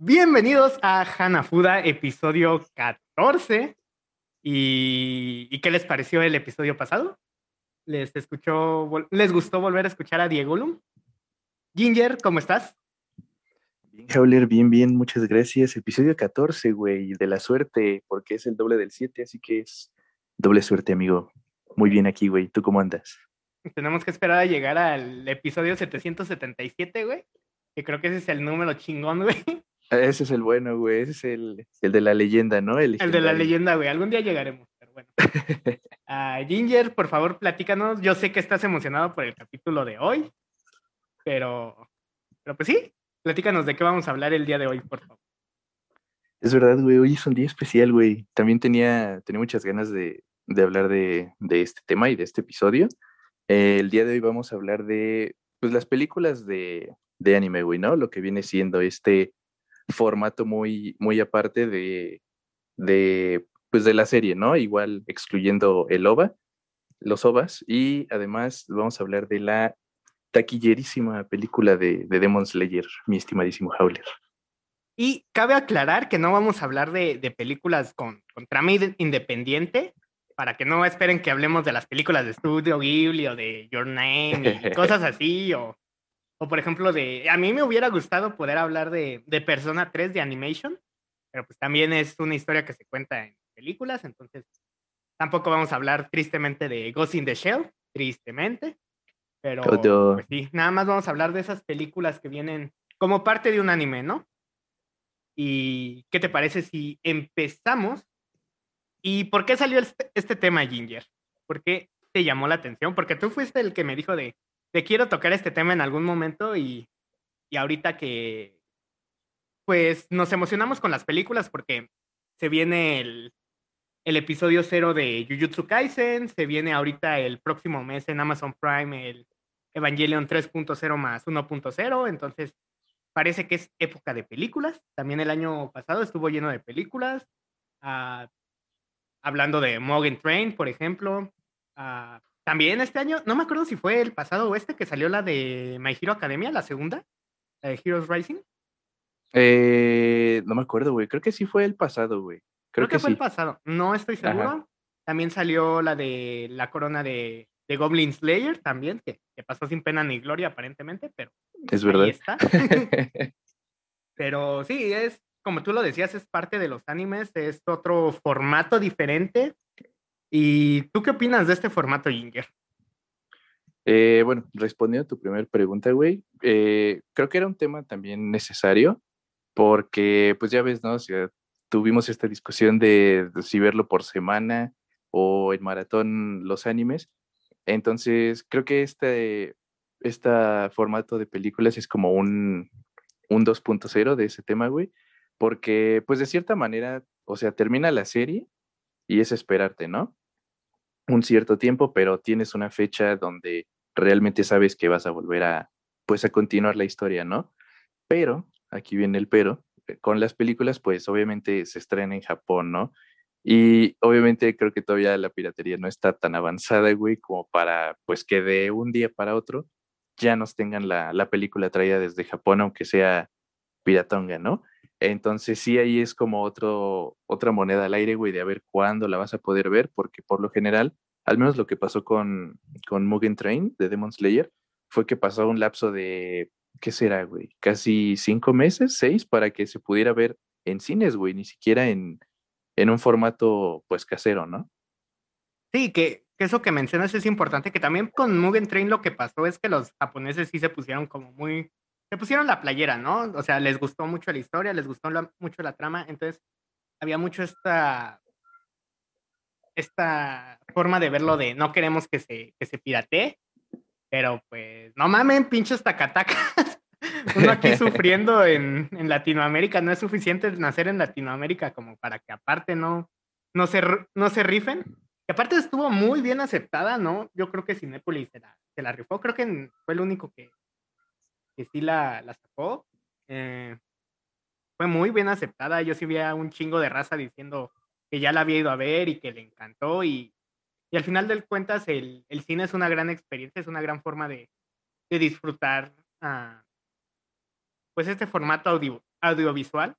Bienvenidos a Hanafuda, episodio 14. ¿Y, qué les pareció el episodio pasado? ¿Les, escuchó, ¿Les gustó volver a escuchar a Diego Lum? Ginger, ¿cómo estás? Bien, Jauler, bien, bien, muchas gracias. Episodio 14, güey, de la suerte, porque es el doble del 7, así que es doble suerte, amigo. Muy bien aquí, güey. ¿Tú cómo andas? Tenemos que esperar a llegar al episodio 777, güey. Que creo que ese es el número chingón, güey. Ese es el bueno, güey. Ese es el, el de la leyenda, ¿no? El, de la leyenda, güey. Algún día llegaremos, pero bueno. Ah, Ginger, por favor, platícanos. Yo sé que estás emocionado por el capítulo de hoy, pero, pero pues sí, platícanos de qué vamos a hablar el día de hoy, por favor. Es verdad, güey. Hoy es un día especial, güey. También tenía, tenía muchas ganas de, de hablar de, de, este tema y de este episodio. Eh, el día de hoy vamos a hablar de pues, las películas de, de anime, güey, ¿no? Lo que viene siendo este formato muy, muy aparte de, de, pues de la serie, ¿no? Igual excluyendo el OVA, los OVAs, y además vamos a hablar de la taquillerísima película de, de Demon Slayer, mi estimadísimo Howler. Y cabe aclarar que no vamos a hablar de, de películas con, con, trama independiente, para que no esperen que hablemos de las películas de Studio Ghibli o de Your Name y cosas así, o, o por ejemplo, de. A mí me hubiera gustado poder hablar de, de Persona 3 de Animation, pero pues también es una historia que se cuenta en películas, entonces tampoco vamos a hablar tristemente de Ghost in the Shell, tristemente, pero pues sí, nada más vamos a hablar de esas películas que vienen como parte de un anime, ¿no? ¿Y qué te parece si empezamos? ¿Y por qué salió este, este tema, Ginger? ¿Por qué te llamó la atención? Porque tú fuiste el que me dijo de, te quiero tocar este tema en algún momento y, y ahorita que pues nos emocionamos con las películas porque se viene el, el episodio cero de Jujutsu Kaisen, se viene ahorita el próximo mes en Amazon Prime el Evangelion 3.0 más 1.0, entonces parece que es época de películas. También el año pasado estuvo lleno de películas, uh, hablando de Morgan Train, por ejemplo, uh, también este año, no me acuerdo si fue el pasado o este que salió la de My Hero Academia, la segunda, la de Heroes Rising. Eh, no me acuerdo, güey. Creo que sí fue el pasado, güey. Creo, que, fue el pasado. No estoy seguro. También salió la de la corona de, de Goblin Slayer, también, que, que, pasó sin pena ni gloria aparentemente, pero. Es verdad. Ahí está. pero sí, es como tú lo decías, es parte de los animes, es otro formato diferente ¿Y tú qué opinas de este formato, Ginger? Eh, bueno, respondiendo a tu primera pregunta, güey, eh, creo que era un tema también necesario porque, pues ya ves, ¿no? O tuvimos esta discusión de, si verlo por semana o en maratón los animes. Entonces, creo que este, este formato de películas es como un, un 2.0 de ese tema, güey, porque, pues de cierta manera, o sea, termina la serie y es esperarte, ¿no? Un cierto tiempo, pero tienes una fecha donde realmente sabes que vas a volver a, pues, a continuar la historia, ¿no? Pero, aquí viene el pero, eh, con las películas, pues obviamente se estrena en Japón, ¿no? Y obviamente creo que todavía la piratería no está tan avanzada, güey, como para, pues, que de un día para otro ya nos tengan la, la película traída desde Japón, aunque sea piratonga, ¿no? Entonces sí, ahí es como otro, otra moneda al aire, güey, de a ver cuándo la vas a poder ver, porque por lo general, al menos lo que pasó con, con Mugen Train de Demon Slayer, fue que pasó un lapso de, ¿qué será, güey? Casi cinco meses, seis, para que se pudiera ver en cines, güey, ni siquiera en, en un formato, pues, casero, ¿no? Sí, que, que eso que mencionas es importante, que también con Mugen Train lo que pasó es que los japoneses sí se pusieron como muy se pusieron la playera, ¿no? O sea, les gustó mucho la historia, les gustó mucho la trama, entonces había mucho esta esta forma de verlo de no queremos que se, que se piratee, pero pues no mamen, pinches tacatacas. Uno aquí sufriendo en, en, Latinoamérica, no es suficiente nacer en Latinoamérica como para que aparte no, no, se, no se rifen. Y aparte estuvo muy bien aceptada, ¿no? Yo creo que Cinépolis se la, se la rifó, creo que fue el único que, que sí la, sacó. Eh, fue muy bien aceptada. Yo sí vi a un chingo de raza diciendo que ya la había ido a ver y que le encantó. Y, y al final del cuentas, el, el, cine es una gran experiencia, es una gran forma de, de disfrutar uh, pues este formato audiovisual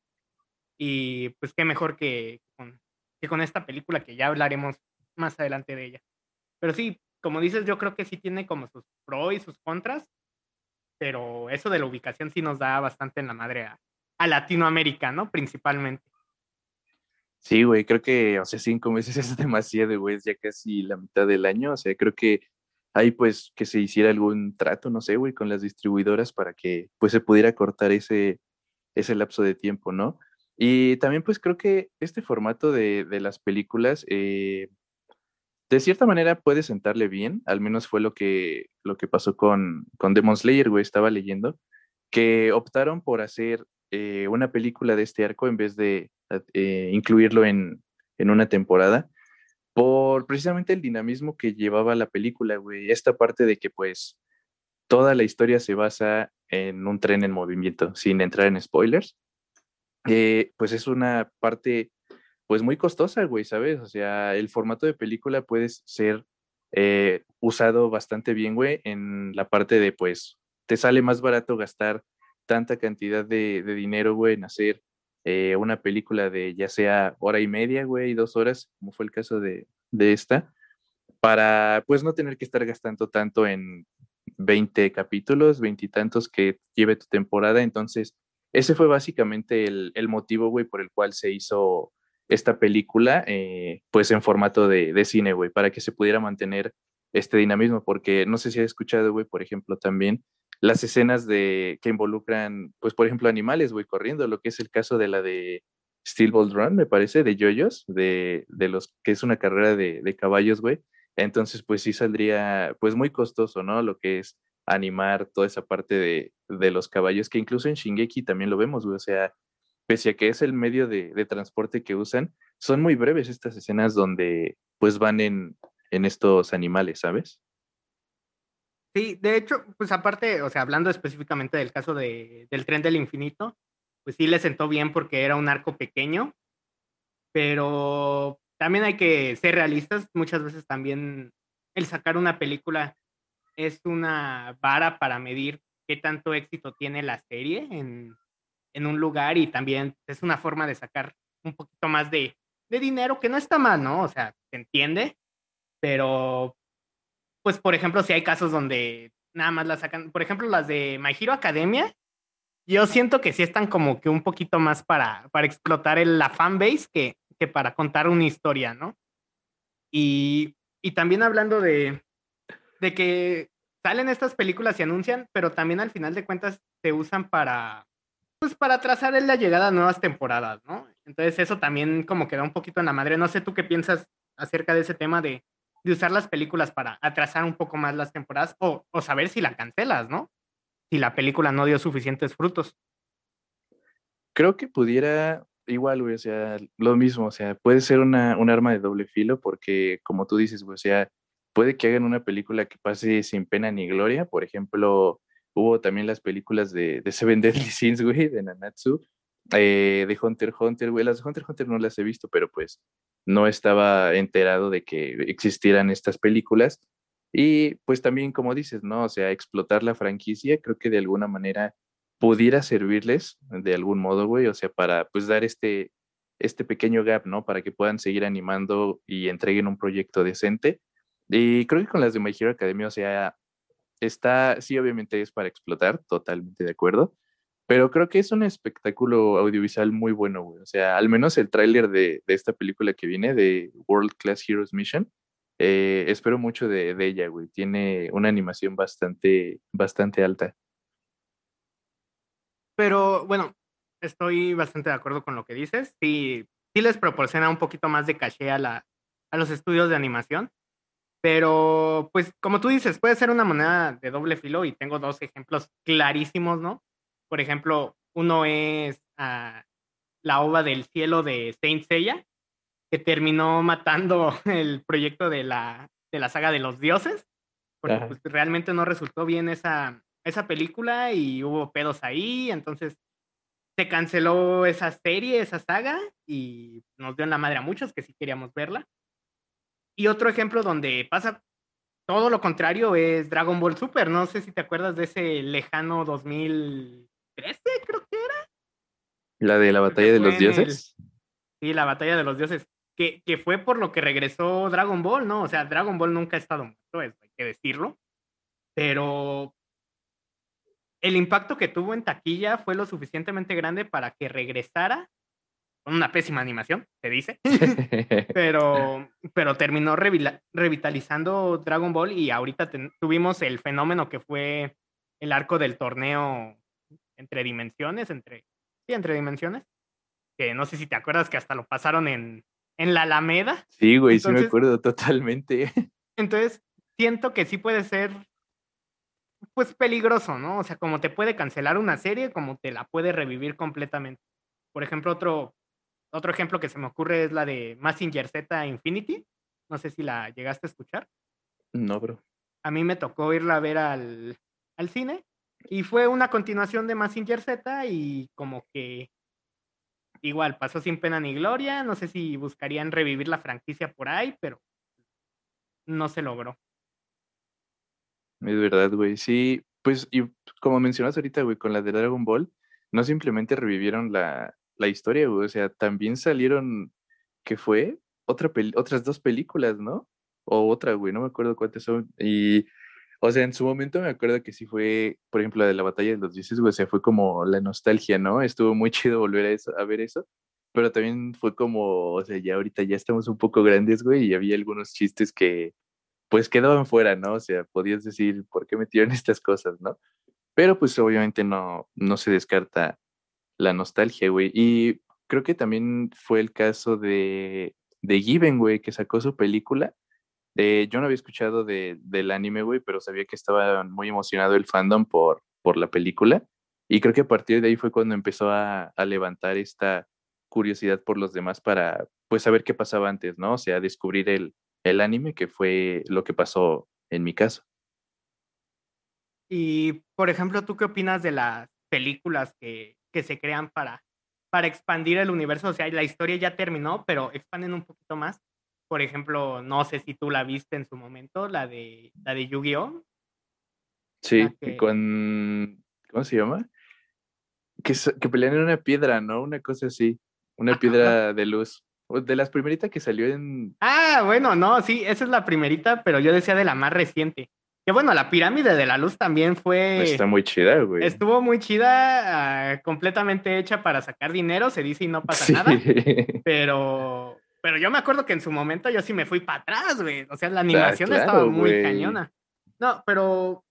y pues qué mejor que con, que con esta película que ya hablaremos más adelante de ella. Pero sí, como dices, yo creo que sí tiene como sus pros y sus contras, pero eso de la ubicación sí nos da bastante en la madre a, Latinoamérica, ¿no? Principalmente. Sí, güey, creo que, o sea, cinco meses es demasiado, güey, ya casi la mitad del año, o sea, creo que ahí pues que se hiciera algún trato, no sé, güey, con las distribuidoras para que pues se pudiera cortar ese, ese lapso de tiempo, ¿no? Y también pues creo que este formato de, de las películas, eh, de cierta manera puede sentarle bien, al menos fue lo que, lo que pasó con, con Demon Slayer, güey, estaba leyendo, que optaron por hacer eh, una película de este arco en vez de eh, incluirlo en, en, una temporada, por precisamente el dinamismo que llevaba la película, güey. Esta parte de que pues toda la historia se basa en un tren en movimiento, sin entrar en spoilers. Eh, pues es una parte pues muy costosa, güey, ¿sabes? O sea, el formato de película puede ser usado bastante bien, güey, en la parte de pues te sale más barato gastar tanta cantidad de, dinero, güey, en hacer eh, una película de ya sea hora y media, güey, dos horas, como fue el caso de, esta, para pues no tener que estar gastando tanto en 20 capítulos, veintitantos que lleve tu temporada. Entonces, ese fue básicamente el, motivo, güey, por el cual se hizo esta película, eh, pues en formato de, de cine, güey, para que se pudiera mantener este dinamismo, porque no sé si has escuchado, güey, por ejemplo, también las escenas de que involucran, pues por ejemplo, animales, güey, corriendo, lo que es el caso de la de Steel Ball Run, me parece, de Yoyos, de, de los que es una carrera de, de caballos, güey. Entonces, pues sí saldría, pues muy costoso, ¿no? Lo que es animar toda esa parte de, de los caballos, que incluso en Shingeki también lo vemos, güey. O sea, pese a que es el medio de, transporte que usan, son muy breves estas escenas donde pues van en, en estos animales, ¿sabes? Sí, de hecho, pues aparte, o sea, hablando específicamente del caso de, del tren del infinito, pues sí le sentó bien porque era un arco pequeño, pero también hay que ser realistas. Muchas veces también el sacar una película es una vara para medir qué tanto éxito tiene la serie en, en un lugar y también es una forma de sacar un poquito más de, de dinero, que no está mal, ¿no? O sea, se entiende, pero pues por ejemplo, si hay casos donde nada más la sacan, por ejemplo, las de My Hero Academia, yo siento que sí están como que un poquito más para, para explotar el, la fanbase que, que para contar una historia, ¿no? Y, y también hablando de, de que salen estas películas y anuncian, pero también al final de cuentas se usan para, pues para trazar la llegada a nuevas temporadas, ¿no? Entonces eso también como queda un poquito en la madre. No sé tú qué piensas acerca de ese tema de, de usar las películas para atrasar un poco más las temporadas o, o saber si la cancelas, ¿no? Si la película no dio suficientes frutos. Creo que pudiera igual, güey, o sea, lo mismo, o sea, puede ser una, un arma de doble filo porque, como tú dices, güey, o sea, puede que hagan una película que pase sin pena ni gloria, por ejemplo, hubo también las películas de, de Seven Deadly Sins, güey, de Nanatsu, eh, de Hunter Hunter, güey, las de Hunter Hunter no las he visto, pero pues no estaba enterado de que existieran estas películas. Y pues también, como dices, ¿no? O sea, explotar la franquicia, creo que de alguna manera pudiera servirles de algún modo, güey, o sea, para pues dar este, este pequeño gap, ¿no? Para que puedan seguir animando y entreguen un proyecto decente. Y creo que con las de My Hero Academia, o sea, está, sí, obviamente es para explotar, totalmente de acuerdo, pero creo que es un espectáculo audiovisual muy bueno, güey. O sea, al menos el tráiler de, de, esta película que viene, de World Class Heroes Mission, eh, espero mucho de, de, ella, güey. Tiene una animación bastante, bastante alta. Pero bueno, estoy bastante de acuerdo con lo que dices. Sí, les proporciona un poquito más de caché a, la, a los estudios de animación. Pero, pues, como tú dices, puede ser una moneda de doble filo y tengo dos ejemplos clarísimos, ¿no? Por ejemplo, uno es ah, la ova del cielo de Saint Seiya, que terminó matando el proyecto de la, de la saga de los dioses, porque pues, realmente no resultó bien esa, esa película y hubo pedos ahí, entonces se canceló esa serie, esa saga, y nos dio en la madre a muchos que sí queríamos verla. Y otro ejemplo donde pasa todo lo contrario es Dragon Ball Super. No sé si te acuerdas de ese lejano 2000 2013, creo que era. ¿La de la batalla de los dioses? Sí, la batalla de los dioses. Que, que, fue por lo que regresó Dragon Ball, ¿no? O sea, Dragon Ball nunca ha estado muerto, hay que decirlo. Pero el impacto que tuvo en taquilla fue lo suficientemente grande para que regresara con una pésima animación, se dice, pero, pero terminó revitalizando Dragon Ball y ahorita tuvimos el fenómeno que fue el arco del torneo entre dimensiones, entre, sí, entre dimensiones, que no sé si te acuerdas que hasta lo pasaron en, en la Alameda. Sí, güey, sí me acuerdo totalmente. Entonces, siento que sí puede ser pues peligroso, ¿no? O sea, como te puede cancelar una serie, como te la puede revivir completamente. Por ejemplo, otro, otro ejemplo que se me ocurre es la de Massinger Z Infinity. No sé si la llegaste a escuchar. No, bro. A mí me tocó irla a ver al, al cine y fue una continuación de Massinger Z y como que igual pasó sin pena ni gloria. No sé si buscarían revivir la franquicia por ahí, pero no se logró. Es verdad, güey. Sí, pues, y como mencionas ahorita, güey, con la de Dragon Ball, no simplemente revivieron la, la historia, güey. O sea, también salieron, ¿qué fue? Otra otras dos películas, ¿no? O otra, güey, no me acuerdo cuántas son. Y, o sea, en su momento me acuerdo que sí fue, por ejemplo, la de la batalla de los dioses, güey, o sea, fue como la nostalgia, ¿no? Estuvo muy chido volver a, a ver eso. Pero también fue como, o sea, ya ahorita ya estamos un poco grandes, güey, y había algunos chistes que, pues quedaban fuera, ¿no? O sea, podías decir, ¿por qué metieron estas cosas, no? Pero pues obviamente no, no se descarta la nostalgia, güey. Y creo que también fue el caso de, de Given, güey, que sacó su película. Eh, yo no había escuchado de, del anime, güey, pero sabía que estaba muy emocionado el fandom por, por la película. Y creo que a partir de ahí fue cuando empezó a, a levantar esta curiosidad por los demás para, pues, saber qué pasaba antes, ¿no? O sea, descubrir el, el anime, que fue lo que pasó en mi caso. Y, por ejemplo, ¿tú qué opinas de las películas que, que se crean para, para expandir el universo? O sea, la historia ya terminó, pero expanden un poquito más. Por ejemplo, no sé si tú la viste en su momento, la de, la de Yu-Gi-Oh! Sí, con... ¿Cómo se llama? Que, que pelean en una piedra, ¿no? Una cosa así. Una piedra de luz. De las primeritas que salió en. Ah, bueno, no, sí, esa es la primerita, pero yo decía de la más reciente. Que bueno, la pirámide de la luz también fue. Está muy chida, güey. Estuvo muy chida, ah, completamente hecha para sacar dinero, se dice y no pasa nada. Pero, pero yo me acuerdo que en su momento yo sí me fui para atrás, güey. O sea, la animación estaba muy cañona. No, pero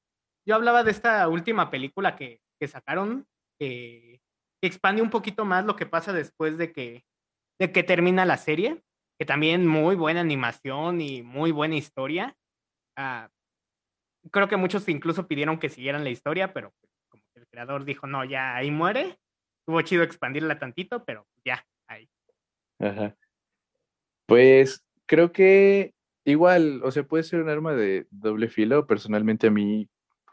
yo hablaba de esta última película que, que sacaron, que expande un poquito más lo que pasa después de que de que termina la serie, que también muy buena animación y muy buena historia. Ah, creo que muchos incluso pidieron que siguieran la historia, pero como el creador dijo, no, ya ahí muere. Tuvo chido expandirla tantito, pero ya, ahí. Ajá. Pues creo que igual, o sea, puede ser un arma de doble filo. Personalmente a mí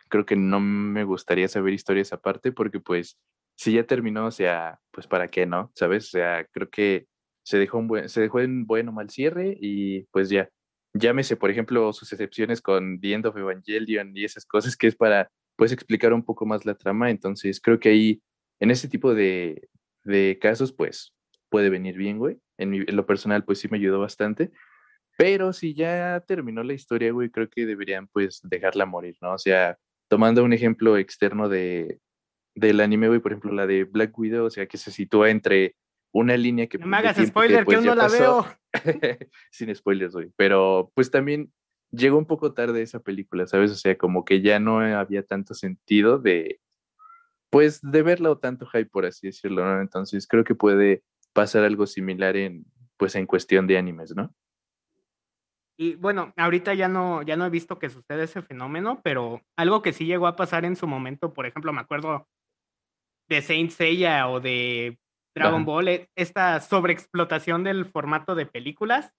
creo que no me gustaría saber historias aparte porque pues si ya terminó, o sea, pues para qué, ¿no? ¿Sabes? O sea, creo que se dejó, un buen, se dejó en buen o mal cierre y pues ya. Llámese, por ejemplo, sus excepciones con The End of Evangelion y esas cosas que es para, pues, explicar un poco más la trama. Entonces, creo que ahí, en ese tipo de, de casos, pues, puede venir bien, güey. En, lo personal, pues, sí me ayudó bastante. Pero si ya terminó la historia, güey, creo que deberían, pues, dejarla morir, ¿no? O sea, tomando un ejemplo externo de, del anime, güey, por ejemplo, la de Black Widow, o sea, que se sitúa entre una línea que... No me hagas spoiler, que, pues, aún no la veo. Sin spoilers, güey. Pero pues también llegó un poco tarde esa película, ¿sabes? O sea, como que ya no había tanto sentido de, pues, de verla o tanto hype, por así decirlo, ¿no? Entonces creo que puede pasar algo similar en, pues, en cuestión de animes, ¿no? Y bueno, ahorita ya no, ya no he visto que suceda ese fenómeno, pero algo que sí llegó a pasar en su momento, por ejemplo, me acuerdo de Saint Seiya o de Dragon Ball, e, esta sobreexplotación del formato de películas,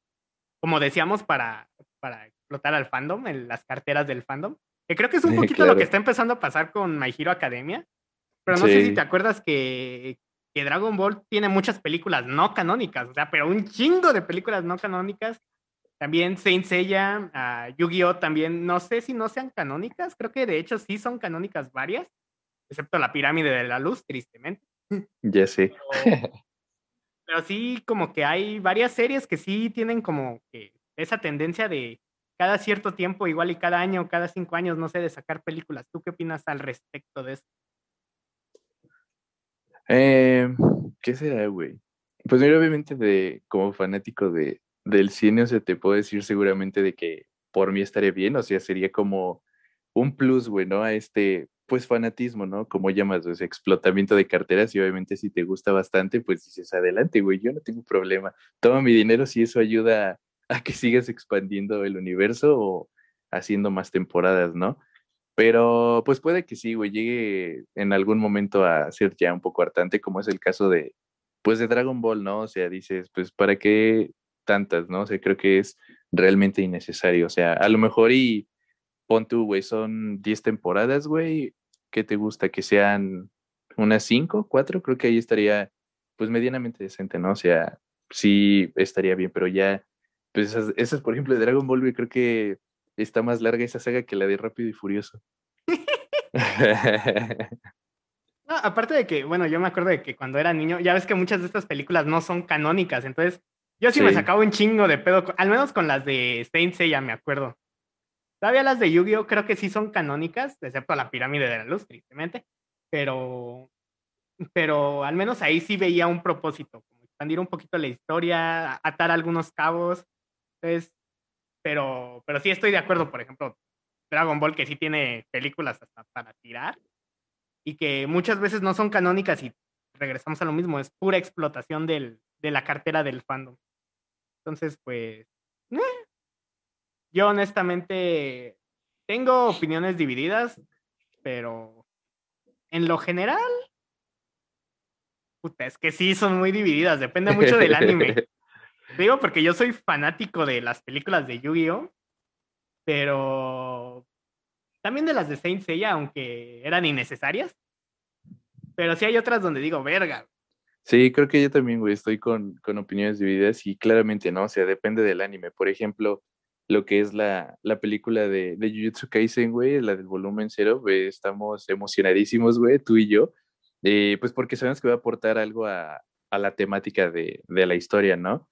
como decíamos, para, para explotar al fandom, en las carteras del fandom, que creo que es un poquito lo que está empezando a pasar con My Hero Academia, pero no sé si te acuerdas que, que Dragon Ball tiene muchas películas no canónicas, o sea, pero un chingo de películas no canónicas. También Saint Seiya, uh, Yu-Gi-Oh! también, no sé si no sean canónicas, creo que de hecho sí son canónicas varias, excepto la pirámide de la luz, tristemente. Ya sé. Pero, sí, como que hay varias series que sí tienen como que esa tendencia de cada cierto tiempo, igual y cada año, cada cinco años, no sé, de sacar películas. ¿Tú qué opinas al respecto de eso? Eh, ¿Qué será, güey? Pues mira, obviamente de, como fanático de, del cine, o sea, te puedo decir seguramente de que por mí estaría bien, o sea, sería como un plus, güey, ¿no? A este, pues, fanatismo, ¿no? Como llamas, ese explotamiento de carteras y obviamente si te gusta bastante, pues dices, adelante, güey, yo no tengo problema, toma mi dinero si eso ayuda a que sigas expandiendo el universo o haciendo más temporadas, ¿no? Pero pues puede que sí, güey, llegue en algún momento a ser ya un poco hartante, como es el caso de, pues de Dragon Ball, ¿no? O sea, dices, pues, ¿para qué tantas, no? O sea, creo que es realmente innecesario. O sea, a lo mejor y pon tú, güey, son 10 temporadas, güey. ¿Qué te gusta? Que sean unas 5, 4, creo que ahí estaría, pues, medianamente decente, ¿no? O sea, sí estaría bien, pero ya, pues, esas, esas por ejemplo, de Dragon Ball, güey, creo que está más larga esa saga que la de Rápido y Furioso. No, aparte de que, bueno, yo me acuerdo de que cuando era niño, ya ves que muchas de estas películas no son canónicas, entonces yo sí, me sacaba un chingo de pedo, al menos con las de Saint Seiya, me acuerdo. Todavía las de Yu-Gi-Oh creo que sí son canónicas, excepto la pirámide de la luz, tristemente, pero, pero al menos ahí sí veía un propósito, como expandir un poquito la historia, atar algunos cabos, entonces, pero, pero sí estoy de acuerdo, por ejemplo, Dragon Ball que sí tiene películas hasta para tirar, y que muchas veces no son canónicas y regresamos a lo mismo, es pura explotación del, de la cartera del fandom. Entonces, pues, yo honestamente tengo opiniones divididas, pero en lo general, puta, es que sí son muy divididas, depende mucho del anime. Digo porque yo soy fanático de las películas de Yu-Gi-Oh, pero también de las de Saint Seiya, aunque eran innecesarias. Pero sí hay otras donde digo, verga. Sí, creo que yo también, güey, estoy con, con opiniones divididas y claramente, ¿no? O sea, depende del anime. Por ejemplo, lo que es la, la película de, de Jujutsu Kaisen, güey, la del volumen cero, güey, estamos emocionadísimos, güey, tú y yo, eh, pues porque sabemos que va a aportar algo a, a la temática de, de, la historia, ¿no?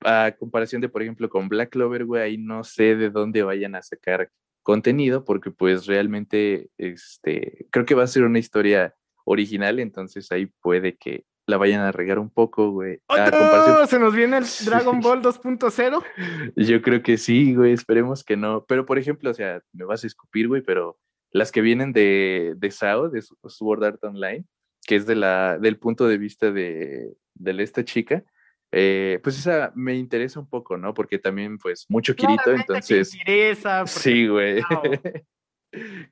A comparación de, por ejemplo, con Black Clover, güey, ahí no sé de dónde vayan a sacar contenido, porque pues realmente, este, creo que va a ser una historia original, entonces ahí puede que la vayan a regar un poco, güey. ¡Oh, ¿Se nos viene el Dragon Ball 2.0? Yo creo que sí, güey, esperemos que no. Pero, por ejemplo, o sea, me vas a escupir, güey, pero las que vienen de, de SAO, de Sword Art Online, que es de la, del punto de vista de, de esta chica, eh, pues esa me interesa un poco, ¿no? Porque también, pues, mucho Kirito, entonces... interesa. Sí, güey.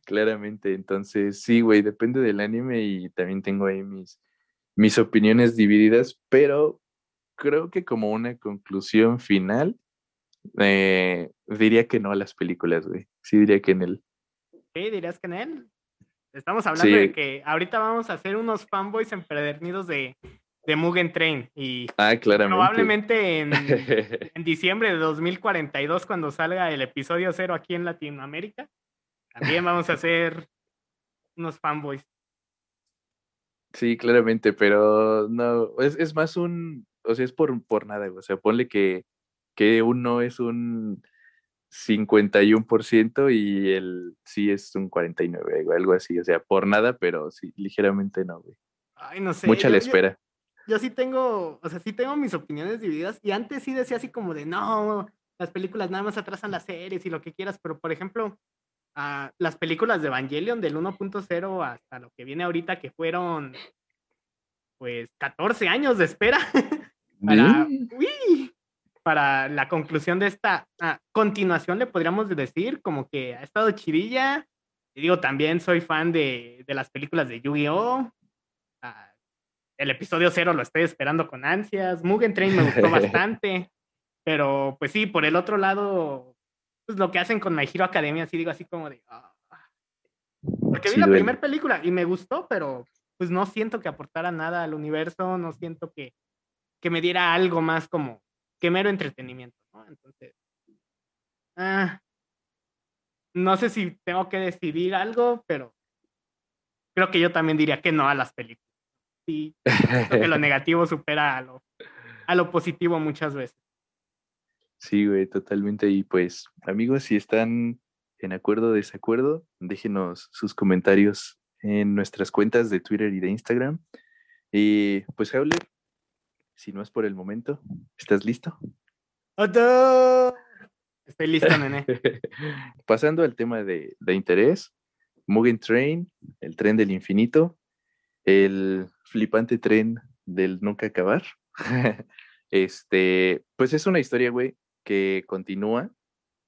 Claramente, entonces, sí, güey, depende del anime y también tengo ahí mis, mis opiniones divididas, pero creo que como una conclusión final, eh, diría que no a las películas, güey. Sí, diría que en él. Sí, dirías que en él. Estamos hablando de que ahorita vamos a hacer unos fanboys empedernidos de, de Mugen Train. Y ah, probablemente en, en, diciembre de 2042, cuando salga el episodio cero aquí en Latinoamérica, también vamos a hacer unos fanboys. Sí, claramente, pero no, es, es más un, o sea, es por, por nada, o sea, ponle que, que uno es un 51% y el sí es un 49, o algo así, o sea, por nada, pero sí, ligeramente no, güey. Ay, no sé. Mucha la espera. Yo, sí tengo, o sea, sí tengo mis opiniones divididas y antes sí decía así como de, no, las películas nada más atrasan las series y lo que quieras, pero por ejemplo, las películas de Evangelion del 1.0 hasta lo que viene ahorita, que fueron pues 14 años de espera para, para la conclusión de esta ah, continuación, le podríamos decir, como que ha estado chidilla. Y digo, también soy fan de, de las películas de Yu-Gi-Oh! Ah, el episodio cero lo estoy esperando con ansias. Mugen Train me gustó bastante. Pero pues sí, por el otro lado, pues lo que hacen con My Hero Academia, así digo así como de... Ah". Porque vi la primera película y me gustó, pero pues no siento que aportara nada al universo, no siento que, que me diera algo más como que mero entretenimiento, ¿no? Entonces, ah, no sé si tengo que decidir algo, pero creo que yo también diría que no a las películas. Sí, creo que lo negativo supera a lo, a lo positivo muchas veces. Sí, güey, totalmente. Y pues, amigos, si están en acuerdo o desacuerdo, déjenos sus comentarios en nuestras cuentas de Twitter y de Instagram. Y pues, Howler, si no es por el momento, ¿estás listo? Estoy listo, nene. Pasando al tema de, de interés, Mugen Train, el tren del infinito, el flipante tren del nunca acabar. este, pues es una historia, güey, que continúa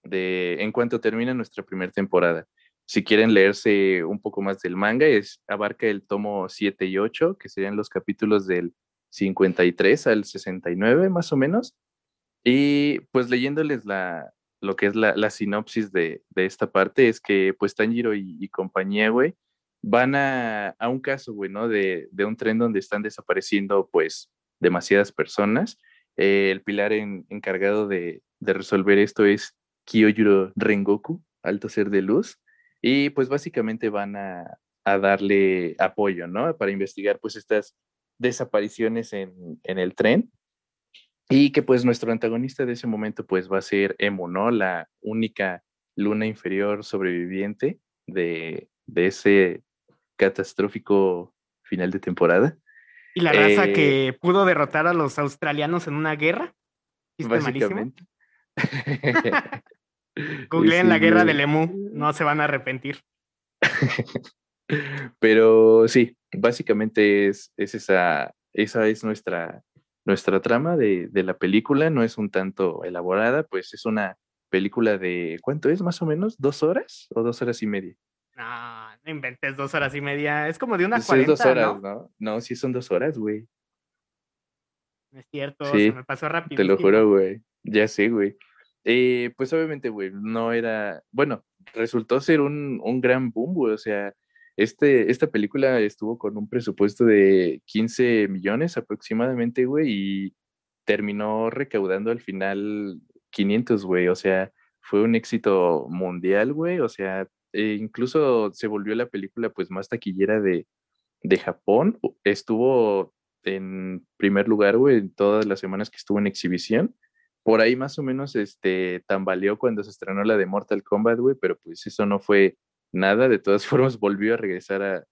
de, en cuanto termina nuestra primera temporada. Si quieren leerse un poco más del manga, es, abarca el tomo 7 y 8, que serían los capítulos del 53 al 69, más o menos. Y pues leyéndoles la, lo que es la, la sinopsis de, de, esta parte, es que pues Tanjiro y, y compañía, güey, van a, a, un caso, güey. De, de, un tren donde están desapareciendo pues demasiadas personas. El pilar en, encargado de, de resolver esto es Kyojuro Rengoku, alto ser de luz, y pues básicamente van a, a darle apoyo, ¿no? Para investigar pues estas desapariciones en, en, el tren. Y que pues nuestro antagonista de ese momento pues va a ser Emo, ¿no? La única luna inferior sobreviviente de, de ese catastrófico final de temporada. ¿Y la raza eh, que pudo derrotar a los australianos en una guerra? Básicamente. Googleen sí, la guerra del emu, no se van a arrepentir. Pero sí, básicamente es, es esa, esa es nuestra, nuestra trama de, de, la película, no es un tanto elaborada, pues es una película de, ¿cuánto es más o menos? ¿Dos horas o dos horas y media? No, no inventes dos horas y media, es como de una Pues cuarenta, dos horas, ¿no? ¿no? No, sí son dos horas, güey. No es cierto, Sí, se me pasó rápido. Te lo juro, güey. Ya sé, güey. Eh, pues obviamente, güey, no era, bueno, resultó ser un, un gran boom, güey, o sea, este, esta película estuvo con un presupuesto de 15 millones aproximadamente, güey, y terminó recaudando al final 500, güey, o sea, fue un éxito mundial, güey, o sea, eh, incluso se volvió la película pues más taquillera de, de Japón, estuvo en primer lugar, güey, en todas las semanas que estuvo en exhibición, por ahí más o menos este, tambaleó cuando se estrenó la de Mortal Kombat, güey, pero pues eso no fue nada, de todas formas volvió a regresar a,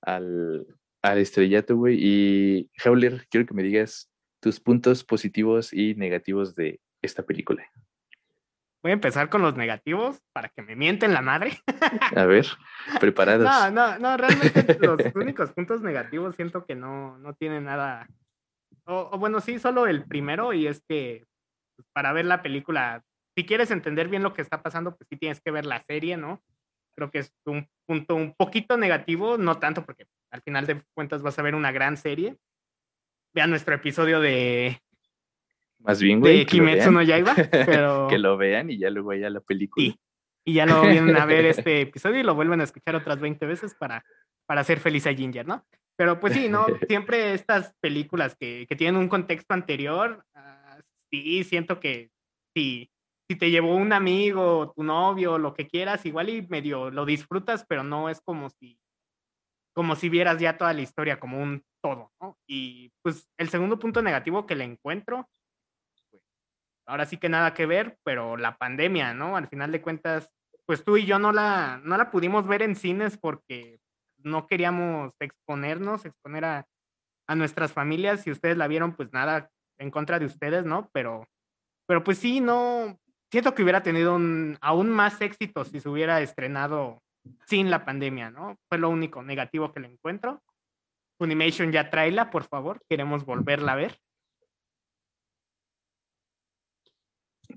al, al estrellato, güey. Y Howler, quiero que me digas tus puntos positivos y negativos de esta película. Voy a empezar con los negativos para que me mienten la madre. A ver, preparados. No, no, no, realmente los únicos puntos negativos siento que no, no tienen nada. O, o bueno, sí, solo el primero, y es que pues, para ver la película, si quieres entender bien lo que está pasando, pues sí tienes que ver la serie, ¿no? Creo que es un punto un poquito negativo, no tanto porque al final de cuentas vas a ver una gran serie. Vean nuestro episodio de más bien, güey. De Kimetsu no Yaiba, pero... que lo vean y ya luego ya la película. Sí. Y ya lo vienen a ver este episodio y lo vuelven a escuchar otras 20 veces para, para hacer feliz a Ginger, ¿no? Pero pues sí, ¿no? Siempre estas películas que, que tienen un contexto anterior, uh, sí, siento que sí, si te llevó un amigo, tu novio, lo que quieras, igual y medio lo disfrutas, pero no es como si, como si vieras ya toda la historia como un todo. Y pues el segundo punto negativo que le encuentro ahora sí que nada que ver, pero la pandemia, ¿no? Al final de cuentas, pues tú y yo no la, no la pudimos ver en cines porque no queríamos exponernos, exponer a, a nuestras familias. Si ustedes la vieron, pues nada en contra de ustedes, ¿no? Pero, pero pues sí, no, siento que hubiera tenido un, aún más éxito si se hubiera estrenado sin la pandemia, ¿no? Fue lo único negativo que le encuentro. Funimation ya tráela, por favor, queremos volverla a ver.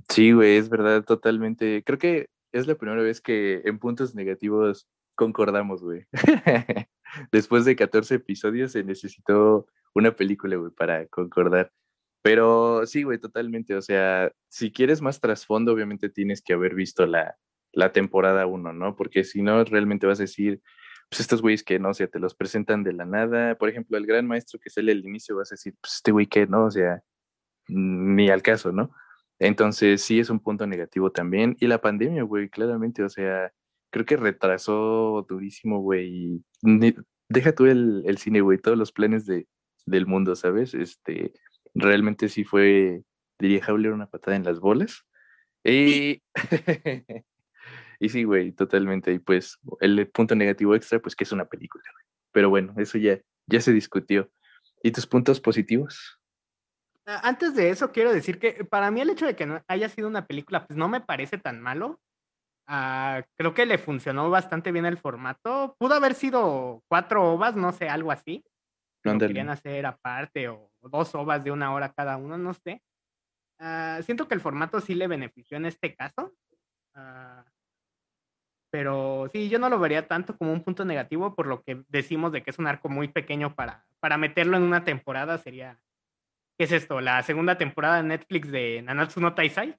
Sí, güey, es verdad, totalmente. Creo que es la primera vez que en puntos negativos concordamos, güey. Después de 14 episodios se necesitó una película, güey, para concordar. Pero sí, güey, totalmente. O sea, si quieres más trasfondo, obviamente tienes que haber visto la, la temporada 1, ¿no? Porque si no, realmente vas a decir, pues estos güeyes que, no, o sea, te los presentan de la nada. Por ejemplo, el gran maestro que sale al inicio, vas a decir, pues este güey que, ¿no? O sea, ni al caso, ¿no? Entonces, sí es un punto negativo también. Y la pandemia, güey, claramente, o sea, creo que retrasó durísimo, güey. Deja tú el, el cine, güey, todos los planes de, del mundo, ¿sabes? Este, realmente sí fue, diría Howler, una patada en las bolas. Y, y sí, güey, totalmente. Y pues el punto negativo extra, pues que es una película, güey. Pero bueno, eso ya, ya se discutió. ¿Y tus puntos positivos? Antes de eso, quiero decir que para mí el hecho de que no haya sido una película, pues no me parece tan malo. Ah, creo que le funcionó bastante bien el formato. Pudo haber sido cuatro ovas, no sé, algo así. Lo querían hacer aparte o, dos ovas de una hora cada uno, no sé. Ah, siento que el formato sí le benefició en este caso. Ah, pero sí, yo no lo vería tanto como un punto negativo por lo que decimos de que es un arco muy pequeño para, para meterlo en una temporada. Sería, ¿qué es esto? ¿La segunda temporada de Netflix de Nanatsu no Taisai?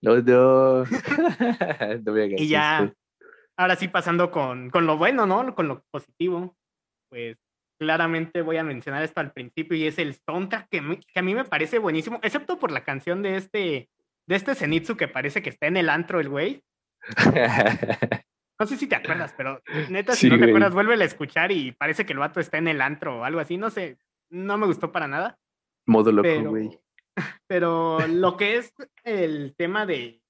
No, no. y ya, ahora sí pasando con, con, lo bueno, ¿no? Con lo positivo. Pues claramente voy a mencionar esto al principio y es el soundtrack que, que a mí me parece buenísimo, excepto por la canción de este, de este Zenitsu que parece que está en el antro el güey. No sé si te acuerdas, pero neta, si no te acuerdas, vuelve a escuchar y parece que el vato está en el antro o algo así, no sé, no me gustó para nada. Modo loco, güey. Pero lo que es el tema de,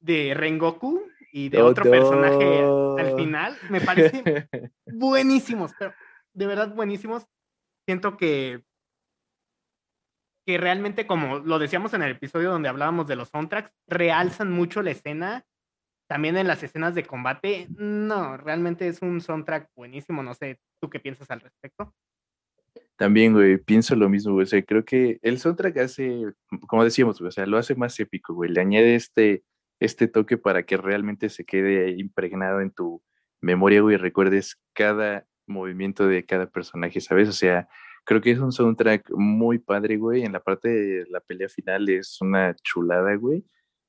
de Rengoku y de otro personaje al final, me parece buenísimos, pero de verdad buenísimos. Siento que, que realmente, como lo decíamos en el episodio donde hablábamos de los soundtracks, realzan mucho la escena. También en las escenas de combate, no, realmente es un soundtrack buenísimo. No sé, ¿tú qué piensas al respecto? También, güey, pienso lo mismo, güey. O sea, creo que el soundtrack hace, como decíamos, güey, o sea, lo hace más épico, güey. Le añade este, este toque para que realmente se quede impregnado en tu memoria, güey, recuerdes cada movimiento de cada personaje, ¿sabes? O sea, creo que es un soundtrack muy padre, güey. En la parte de la pelea final es una chulada, güey.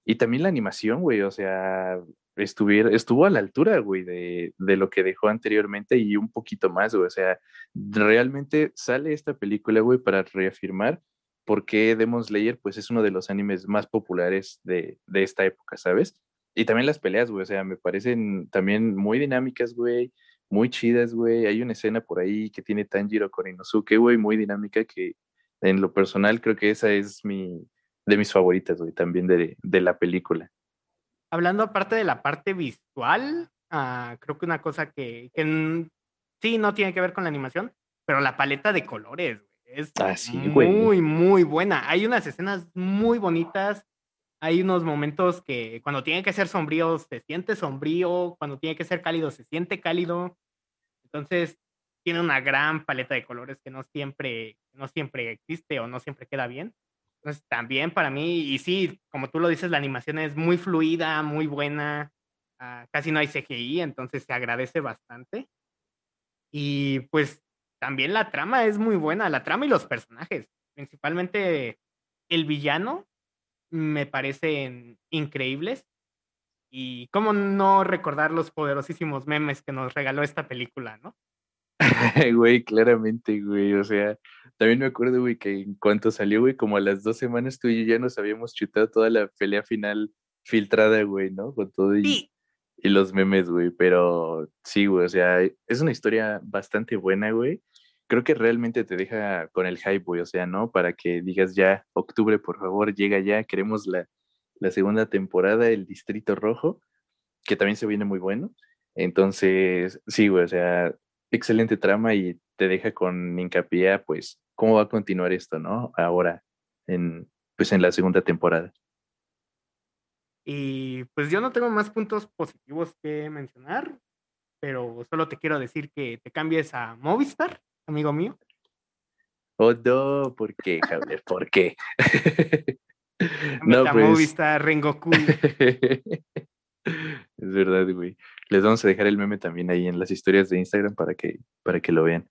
Y también la animación, güey, o sea, estuvo a la altura, güey, de, de, lo que dejó anteriormente y un poquito más, güey. O sea, realmente sale esta película, güey, para reafirmar por qué Demon Slayer, pues, es uno de los animes más populares de, de esta época, ¿sabes? Y también las peleas, güey, o sea, me parecen también muy dinámicas, güey, muy chidas, güey. Hay una escena por ahí que tiene Tanjiro con Inosuke, güey, muy dinámica que en lo personal creo que esa es mi, de mis favoritas, güey, también de, de la película hablando aparte de la parte visual, ah, creo que una cosa que, sí no tiene que ver con la animación, pero la paleta de colores es ah, muy, muy buena. Hay unas escenas muy bonitas. Hay unos momentos que cuando tiene que ser sombrío se siente sombrío, cuando tiene que ser cálido se siente cálido. Entonces tiene una gran paleta de colores que no siempre, no siempre existe o no siempre queda bien. Entonces, también para mí, y sí, como tú lo dices, la animación es muy fluida, muy buena, ah, casi no hay CGI, entonces se agradece bastante. Y pues también la trama es muy buena, la trama y los personajes, principalmente el villano, me parecen increíbles. Y cómo no recordar los poderosísimos memes que nos regaló esta película, ¿no? Güey, claramente, güey. O sea, también me acuerdo, güey, que en cuanto salió, güey, como a las dos semanas tú y yo ya nos habíamos chutado toda la pelea final filtrada, güey, ¿no? Con todo y, y los memes, güey. Pero sí, güey, o sea, es una historia bastante buena, güey. Creo que realmente te deja con el hype, güey, o sea, ¿no? Para que digas ya, octubre, por favor, llega ya, queremos la, la segunda temporada, el Distrito Rojo, que también se viene muy bueno. Entonces, sí, güey, o sea, excelente trama y te deja con hincapié, pues, cómo va a continuar esto, ¿no? Ahora, en, pues, en la segunda temporada. Y pues yo no tengo más puntos positivos que mencionar, pero solo te quiero decir que te cambies a Movistar, amigo mío. Oh, no, ¿por qué, Javier? ¿Por qué? no, pues... Movistar, Rengoku. Es verdad, güey. Les vamos a dejar el meme también ahí en las historias de Instagram para que, para que lo vean.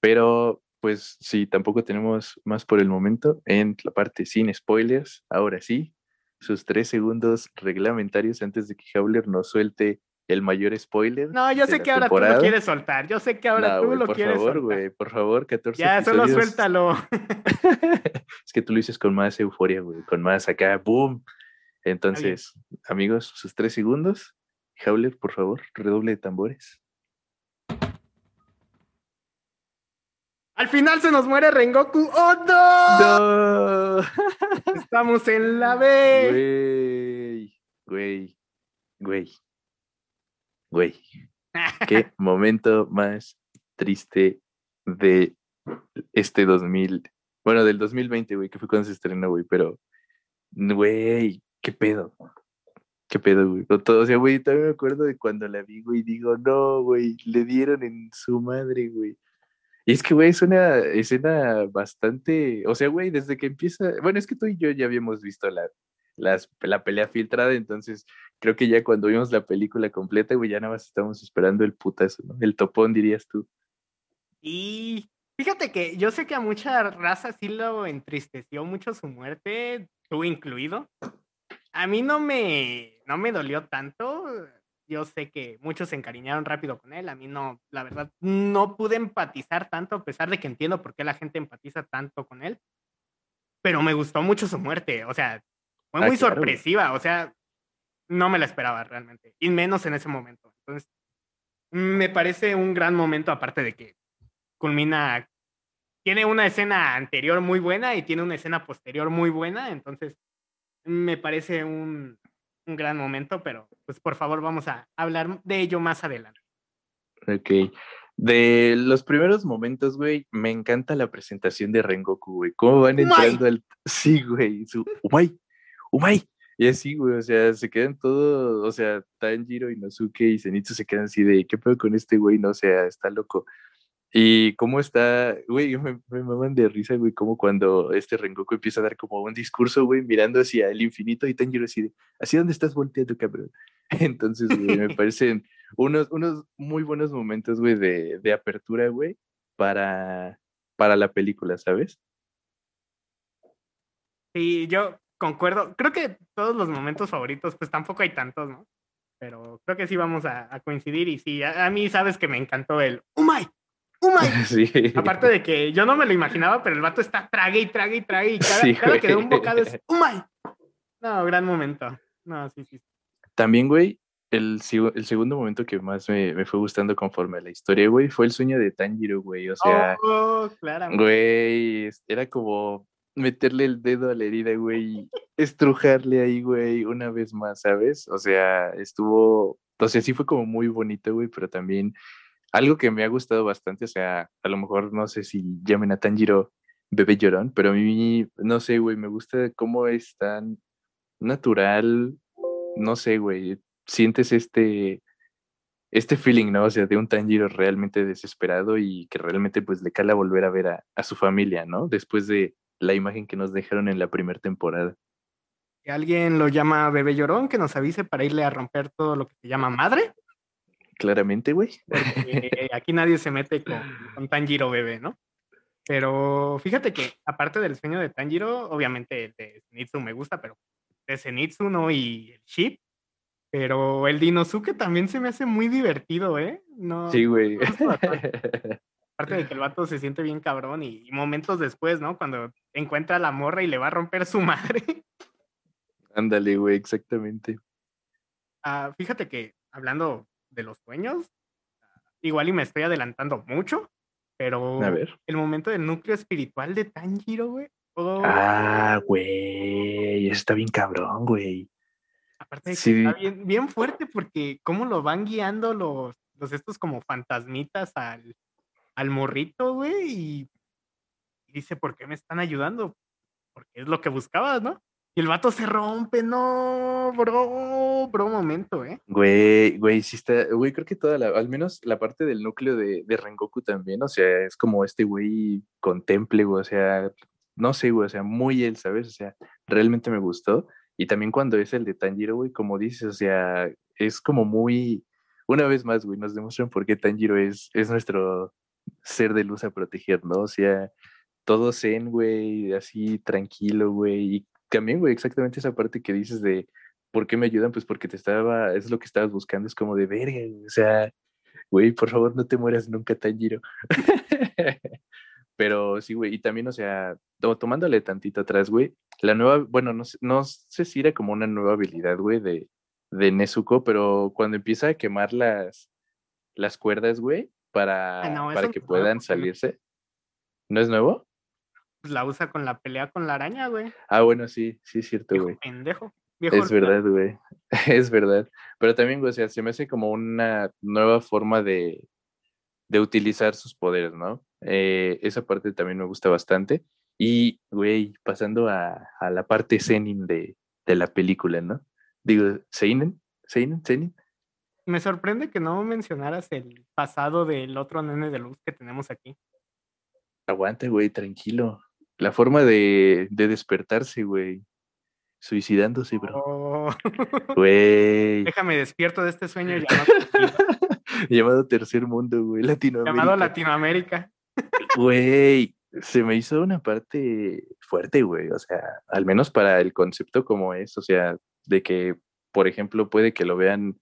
Pero, pues sí, tampoco tenemos más por el momento en la parte sin spoilers. Ahora sí, sus tres segundos reglamentarios antes de que Howler nos suelte el mayor spoiler. No, yo sé que ahora tú lo quieres soltar. Yo sé que ahora tú lo quieres soltar. Por favor, güey, por favor, 14 Ya, solo suéltalo. es que tú lo dices con más euforia, güey, con más acá, boom. Entonces, amigos, sus tres segundos Howler, por favor, redoble de tambores. Al final se nos muere Rengoku. ¡Oh, no! ¡No! Estamos en la B. Güey, güey, güey, güey. Qué momento más triste de este 2000, bueno, del 2020, güey, que fue cuando se estrenó, güey, pero, güey, qué pedo. Qué pedo, güey. O sea, güey, todavía me acuerdo de cuando la vi, güey, y digo, no, güey, le dieron en su madre, güey. Y es que, güey, es una escena bastante, o sea, güey, desde que empieza, bueno, es que tú y yo ya habíamos visto la, las, la pelea filtrada, entonces creo que ya cuando vimos la película completa, güey, ya nada más estamos esperando el putazo, ¿no? El topón, dirías tú. Y fíjate que yo sé que a mucha raza sí lo entristeció mucho su muerte, tú incluido. A mí no me, no me dolió tanto yo sé que muchos se encariñaron rápido con él, a mí no, la verdad, no pude empatizar tanto, a pesar de que entiendo por qué la gente empatiza tanto con él, pero me gustó mucho su muerte, o sea, fue Ah, muy claro. sorpresiva, o sea, no me la esperaba realmente, y menos en ese momento. Entonces, me parece un gran momento, aparte de que culmina, tiene una escena anterior muy buena y tiene una escena posterior muy buena, entonces me parece un, un gran momento, pero pues por favor vamos a hablar de ello más adelante. Ok. De los primeros momentos, güey, me encanta la presentación de Rengoku, güey. Cómo van entrando al. Sí, güey. Su. Umai. Y así, güey, o sea, se quedan todos, o sea, Tanjiro, Inosuke y Zenitsu se quedan así de, ¿qué pedo con este güey? No, o sea, está loco. Y cómo está, güey, me, me maman de risa, güey, como cuando este Rengoku empieza a dar como un discurso, güey, mirando hacia el infinito y Tanjiro así de, ¿así dónde estás volteando, cabrón? Entonces, güey, me parecen unos, unos muy buenos momentos, güey, de, de apertura, güey, para, para la película, ¿sabes? Sí, yo concuerdo. Creo que todos los momentos favoritos, pues tampoco hay tantos, ¿no? Pero creo que sí vamos a, a coincidir y sí, a, a mí sabes que me encantó el ¡Umay! ¡Umay! Sí. Aparte de que yo no me lo imaginaba, pero el vato está trague y trague y trague y cada, Sí, cada que da un bocado es ¡Umay! No, gran momento. No, sí, sí. También, güey, el, el segundo momento que más me, me fue gustando conforme a la historia, güey, fue el sueño de Tanjiro, güey. O sea, oh, claramente. güey, era como meterle el dedo a la herida, güey, estrujarle ahí, güey, una vez más, ¿sabes? O sea, estuvo, o sea, sí fue como muy bonito, güey, pero también algo que me ha gustado bastante, o sea, a lo mejor no sé si llamen a Tanjiro bebé llorón, pero a mí, no sé, güey, me gusta cómo es tan natural, no sé, güey, sientes este, este feeling, ¿no? O sea, de un Tanjiro realmente desesperado y que realmente pues le cala volver a ver a su familia, ¿no? Después de la imagen que nos dejaron en la primera temporada. Si alguien lo llama bebé llorón, que nos avise para irle a romper todo lo que se llama madre. Claramente, güey. aquí nadie se mete con, con Tanjiro bebé, ¿no? Pero fíjate que aparte del sueño de Tanjiro, obviamente el de Zenitsu me gusta, pero de Zenitsu no y el Ship. Pero el de Inosuke también se me hace muy divertido, ¿eh? No, Sí, güey. Aparte de que el vato se siente bien cabrón y, y momentos después, ¿no? Cuando encuentra a la morra y le va a romper su madre. Ándale, güey, exactamente. Ah, fíjate que hablando de los sueños, igual y me estoy adelantando mucho, pero A ver. el momento del núcleo espiritual de Tanjiro, güey. oh, Ah, güey, eso está bien cabrón, güey. aparte de que sí. está bien, bien fuerte porque cómo lo van guiando los, los estos como fantasmitas al, al morrito, güey, y, dice, ¿por qué me están ayudando? Porque es lo que buscabas, ¿no? Y el vato se rompe, no, bro, bro, momento, ¿eh? Güey, güey, sí está, güey, creo que toda la, al menos la parte del núcleo de, de Rengoku también, o sea, es como este güey contemple, güey, o sea, no sé, güey, o sea, muy él, ¿sabes? O sea, realmente me gustó. Y también cuando es el de Tanjiro, güey, como dices, o sea, es como muy, una vez más, güey, nos demuestran por qué Tanjiro es, es nuestro ser de luz a proteger, ¿no? O sea, todo zen, güey, así tranquilo, güey. Y también, güey, exactamente esa parte que dices de ¿por qué me ayudan? Pues porque te estaba, es lo que estabas buscando, es como de verga, o sea, güey, por favor no te mueras nunca, Tanjiro. Pero sí, güey, y también, o sea, to- tomándole tantito atrás, güey, la nueva, bueno, no sé, no sé si era como una nueva habilidad, güey, de, de Nezuko, pero cuando empieza a quemar las, las cuerdas, güey, para, Ah, para que puedan salirse. ¿No es nuevo? Pues la usa con la pelea con la araña, güey. Ah, bueno, sí, sí es cierto, Viejo güey. pendejo. Viejo Es verdad, güey. Es verdad. Pero también, güey, o sea, se me hace como una nueva forma de, de utilizar sus poderes, ¿no? Eh, esa parte también me gusta bastante. Y, güey, pasando a, a la parte Zenin de, de la película, ¿no? Digo, ¿Seinen? ¿Seinen? ¿Senin? Me sorprende que no mencionaras el pasado del otro nene de luz que tenemos aquí. Aguanta, güey, tranquilo. La forma de, de despertarse, güey. Suicidándose, bro. Oh, Güey. déjame despierto de este sueño llamado, Llamado Tercer Mundo, güey. Latinoamérica. llamado Latinoamérica. Güey, se me hizo una parte fuerte, güey. O sea, al menos para el concepto como es. O sea, de que, por ejemplo, puede que lo vean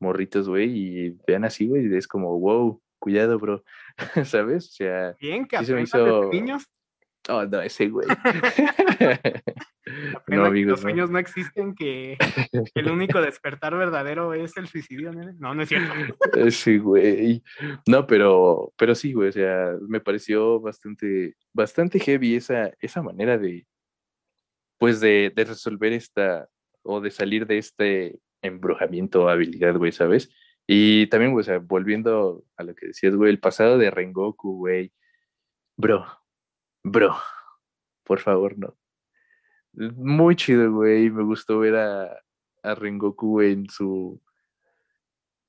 morritos, güey, y vean así, güey, y es como, wow, cuidado, bro. ¿Sabes? O sea, Bien, que Sí se me hizo- niños. oh, no, ese güey. No, amigos, los no. sueños no existen, que el único despertar verdadero es el suicidio, nene. No, no es cierto. Sí, güey. No, pero, pero sí, güey. O sea, me pareció bastante, bastante heavy esa, esa manera de, pues, de, de resolver esta, o de salir de este embrujamiento o habilidad, güey, ¿sabes? Y también, güey, o sea, volviendo a lo que decías, güey, el pasado de Rengoku, güey. Bro, bro, por favor, no. Muy chido, güey. Me gustó ver a, a Rengoku, güey, en su,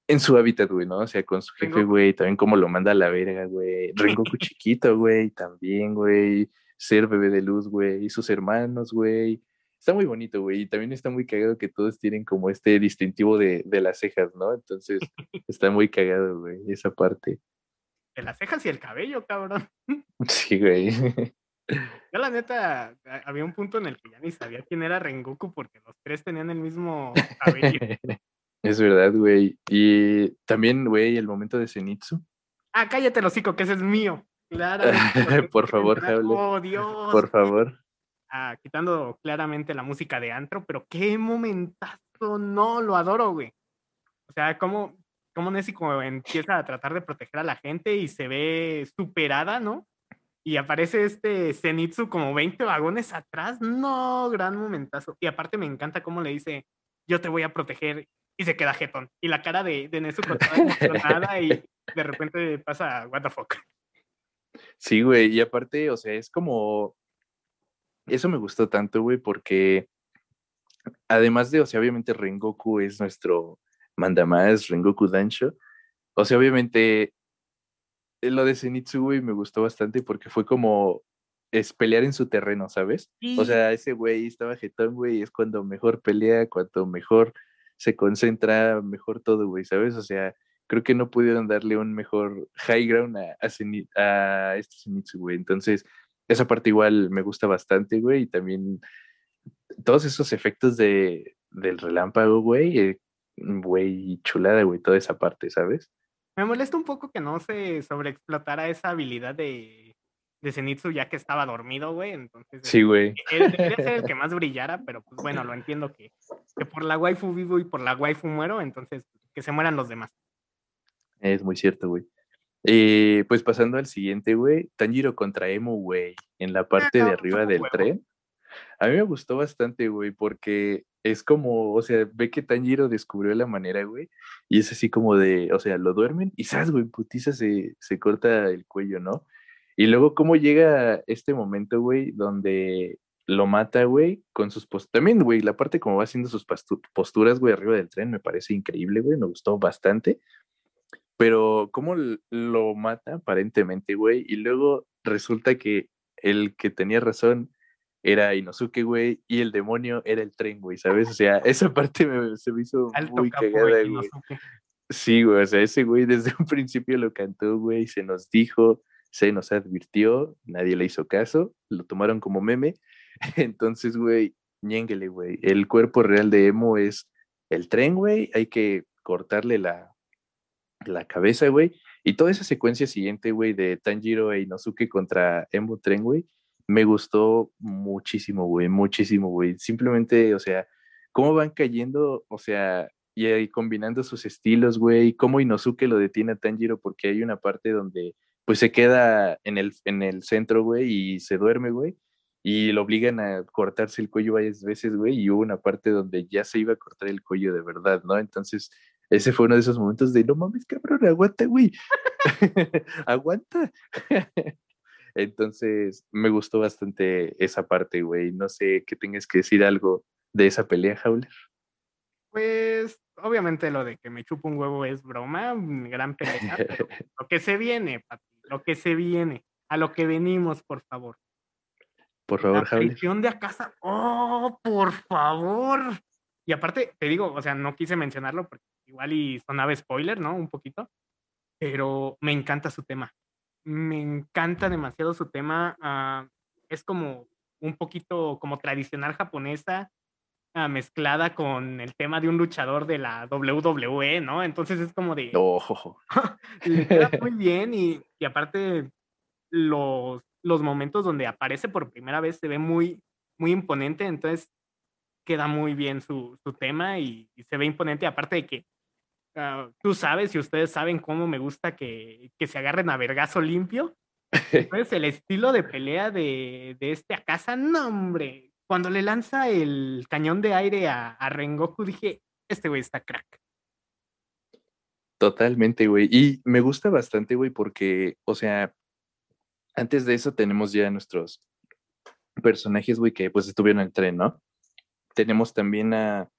en su hábitat, güey, ¿no? O sea, con su jefe, güey, también como lo manda a la verga, güey. Rengoku chiquito, güey, también, güey. Ser bebé de luz, güey. Y sus hermanos, güey. Está muy bonito, güey. Y también está muy cagado que todos tienen como este distintivo de, de las cejas, ¿no? Entonces, está muy cagado, güey, esa parte. De las cejas y el cabello, cabrón. Sí, güey. Yo la neta, había un punto en el que ya ni sabía quién era Rengoku porque los tres tenían el mismo cabello. Es verdad, güey. Y también, güey, el momento de Zenitsu. Ah, cállate, hocico, que ese es mío. Tengo Por favor. Jable. Oh, Dios. Por favor. Ah, quitando claramente la música de antro, pero qué momentazo, no, lo adoro, güey. O sea, cómo, cómo Nezuko empieza a tratar de proteger a la gente y se ve superada, ¿no? Y aparece este Zenitsu como 20 vagones atrás. No, gran momentazo. Y aparte me encanta cómo le dice, yo te voy a proteger. Y se queda jetón. Y la cara de, de Nezuko emocionada y de repente pasa, what the fuck. Sí, güey, y aparte, o sea, es como, eso me gustó tanto, güey, porque además de, o sea, obviamente Rengoku es nuestro mandamás, Rengoku Dansho, o sea, obviamente eh, lo de Zenitsu, güey, me gustó bastante porque fue como es pelear en su terreno, ¿sabes? O Y- sea, ese güey estaba jetón, güey, es cuando mejor pelea, cuando mejor se concentra, mejor todo, güey, ¿sabes? O sea, creo que no pudieron darle un mejor high ground a, a, a este Zenitsu, güey. Entonces, esa parte igual me gusta bastante, güey, y también todos esos efectos de, del relámpago, güey, eh, güey, chulada, güey, toda esa parte, ¿sabes? Me molesta un poco que no se sobreexplotara esa habilidad de, de Zenitsu ya que estaba dormido, güey. Entonces, Sí, güey. él debería ser el que más brillara, pero pues bueno, lo entiendo que, que por la waifu vivo y por la waifu muero, entonces que se mueran los demás. Es muy cierto, güey. Eh, pues pasando al siguiente, güey, Tanjiro contra Emo, güey, en la parte de arriba del tren. A mí me gustó bastante, güey, porque es como, o sea, ve que Tanjiro descubrió la manera, güey, y es así como de, o sea, lo duermen y ¡zas, güey! Putiza se, se corta el cuello, ¿no? Y luego cómo llega este momento, güey, donde lo mata, güey, con sus posturas. También, güey, la parte como va haciendo sus posturas, güey, arriba del tren, me parece increíble, güey, me gustó bastante. Pero cómo lo mata aparentemente, güey, y luego resulta que el que tenía razón era Inosuke, güey, y el demonio era el tren, güey, ¿sabes? O sea, esa parte me- se me hizo Alto muy cagada, güey. Sí, güey, o sea, ese güey desde un principio lo cantó, güey, se nos dijo, se nos advirtió, nadie le hizo caso, lo tomaron como meme. Entonces, güey, ñénguele, güey. El cuerpo real de Emo es el tren, güey, hay que cortarle la, la cabeza, güey. Y toda esa secuencia siguiente, güey, de Tanjiro e Inosuke contra Emo Tren, güey, me gustó muchísimo, güey, muchísimo, güey. Simplemente, o sea, cómo van cayendo, o sea, y combinando sus estilos, güey, cómo Inosuke lo detiene a Tanjiro porque hay una parte donde pues se queda en el, en el centro, güey, y se duerme, güey, y lo obligan a cortarse el cuello varias veces, güey, y hubo una parte donde ya se iba a cortar el cuello de verdad, ¿no? Entonces, ese fue uno de esos momentos de, no mames, cabrón, aguanta, güey, aguanta. Entonces, me gustó bastante esa parte, güey. No sé qué tengas que decir algo de esa pelea, Jauler. Pues, obviamente lo de que me chupo un huevo es broma, gran pelea, pero lo que se viene, papi, lo que se viene, a lo que venimos, por favor. Por favor, Jauler. La de Akasa, oh, por favor. Y aparte, te digo, o sea, no quise mencionarlo porque igual y sonaba spoiler, ¿no? Un poquito, pero me encanta su tema me encanta demasiado su tema. Ah, es como un poquito como tradicional japonesa, ah, mezclada con el tema de un luchador de la WWE, ¿no? Entonces es como de... Oh. le queda muy bien y, y, aparte los, los momentos donde aparece por primera vez se ve muy, muy imponente, entonces queda muy bien su, su tema y, y, se ve imponente, aparte de que Ah, tú sabes y ustedes saben cómo me gusta que, se agarren a vergazo limpio. Entonces, el estilo de pelea de, de este Akasa, no, hombre. Cuando le lanza el cañón de aire a, a Rengoku, dije, este güey está crack. Totalmente, güey. Y me gusta bastante, güey, porque, o sea, antes de eso tenemos ya nuestros personajes, güey, que pues estuvieron en el tren, ¿no? Tenemos también a,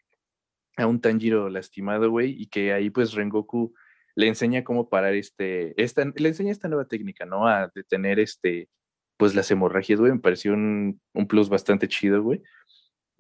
a un Tanjiro lastimado, güey, y que ahí pues Rengoku le enseña cómo parar este, esta, le enseña esta nueva técnica, ¿no? A detener este, pues las hemorragias, güey, me pareció un, plus bastante chido, güey,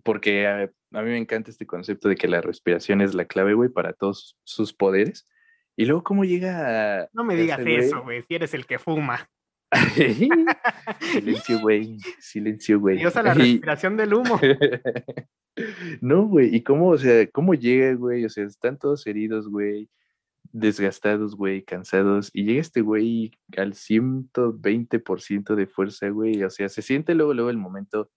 porque a, mí me encanta este concepto de que la respiración es la clave, güey, para todos sus poderes. Y luego cómo llega a... No me digas eso, güey, si eres el que fuma. silencio, güey. Silencio, güey. Dios a la respiración del humo. no, güey. ¿Y cómo, o sea, cómo llega, güey? O sea, están todos heridos, güey. Desgastados, güey, cansados. Y llega este güey al 120% de fuerza, güey. O sea, se siente luego, luego el momento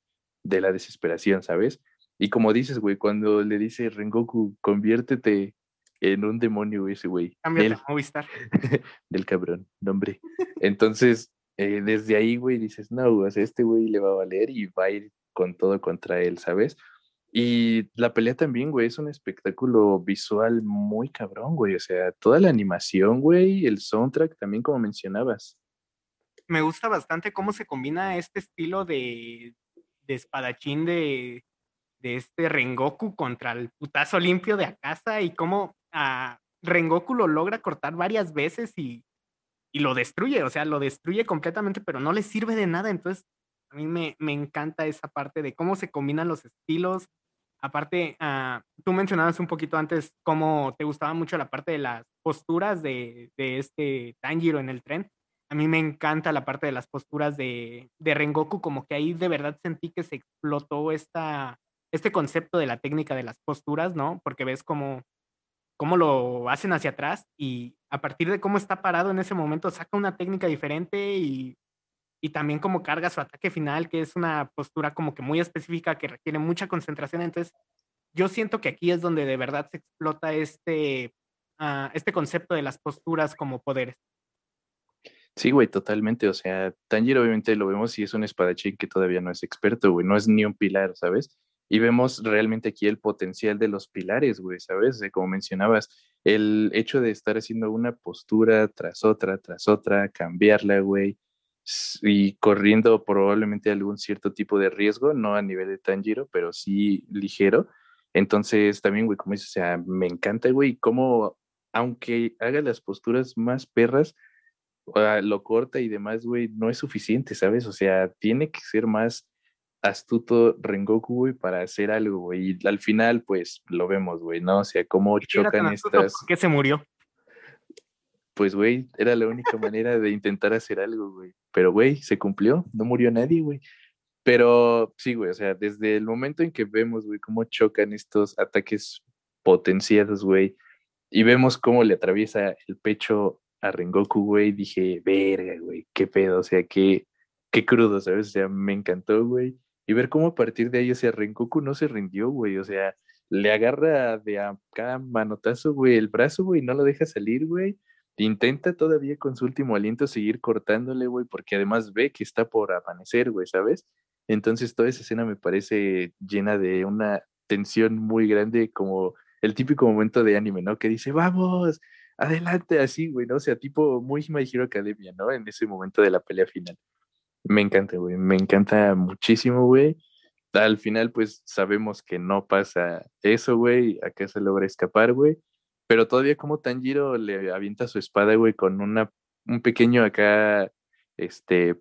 de la desesperación, ¿sabes? Y como dices, güey, cuando le dice Rengoku, conviértete en un demonio ese güey. Cambia Movistar. del cabrón, nombre. Entonces, eh, desde ahí, güey, dices, no, o este güey le va a valer y va a ir con todo contra él, ¿sabes? Y la pelea también, güey, es un espectáculo visual muy cabrón, güey. O sea, toda la animación, güey, el soundtrack también, como mencionabas. Me gusta bastante cómo se combina este estilo de, de espadachín de, de este Rengoku contra el putazo limpio de Akasa y cómo a Rengoku lo logra cortar varias veces y, y, lo destruye, o sea, lo destruye completamente, pero no le sirve de nada. Entonces, a mí me, me encanta esa parte de cómo se combinan los estilos. Aparte, uh, tú mencionabas un poquito antes cómo te gustaba mucho la parte de las posturas de, de este Tanjiro en el tren. A mí me encanta la parte de las posturas de, de Rengoku, como que ahí de verdad sentí que se explotó esta, este concepto de la técnica de las posturas, ¿no? Porque ves cómo cómo lo hacen hacia atrás y a partir de cómo está parado en ese momento saca una técnica diferente y, y también cómo carga su ataque final, que es una postura como que muy específica que requiere mucha concentración. Entonces, yo siento que aquí es donde de verdad se explota este, uh, este concepto de las posturas como poderes. Sí, güey, totalmente. O sea, Tanjiro obviamente lo vemos y es un espadachín que todavía no es experto, güey, no es ni un pilar, ¿sabes? Y vemos realmente aquí el potencial de los pilares, güey, ¿sabes? Como mencionabas, el hecho de estar haciendo una postura tras otra, tras otra, cambiarla, güey, y corriendo probablemente algún cierto tipo de riesgo, no a nivel de Tanjiro, pero sí ligero. Entonces, también, güey, como dices, o sea, me encanta, güey, cómo, aunque haga las posturas más perras, lo corta y demás, güey, no es suficiente, ¿sabes? O sea, tiene que ser más astuto Rengoku, güey, para hacer algo, güey. Y al final, pues, lo vemos, güey, ¿no? O sea, cómo chocan estas... ¿Por qué se murió? Pues, güey, era la única manera de intentar hacer algo, güey. Pero, güey, se cumplió, no murió nadie, güey. Pero sí, güey, o sea, desde el momento en que vemos, güey, cómo chocan estos ataques potenciados, güey, y vemos cómo le atraviesa el pecho a Rengoku, güey, dije, verga, güey, qué pedo, o sea, qué, qué crudo, ¿sabes? O sea, me encantó, güey y ver cómo a partir de ahí, o sea, Rengoku no se rindió, güey, o sea, le agarra de acá manotazo, güey, el brazo, güey, no lo deja salir, güey. Intenta todavía con su último aliento seguir cortándole, güey, porque además ve que está por amanecer, güey, ¿sabes? Entonces toda esa escena me parece llena de una tensión muy grande, como el típico momento de anime, ¿no? Que dice, vamos, adelante, así, güey, ¿no? O sea, tipo muy My Hero Academia, ¿no? En ese momento de la pelea final. Me encanta, güey, me encanta muchísimo, güey. Al final, pues sabemos que no pasa eso, güey, acá se logra escapar, güey. Pero todavía como Tanjiro le avienta su espada, güey, con una, un pequeño acá, este,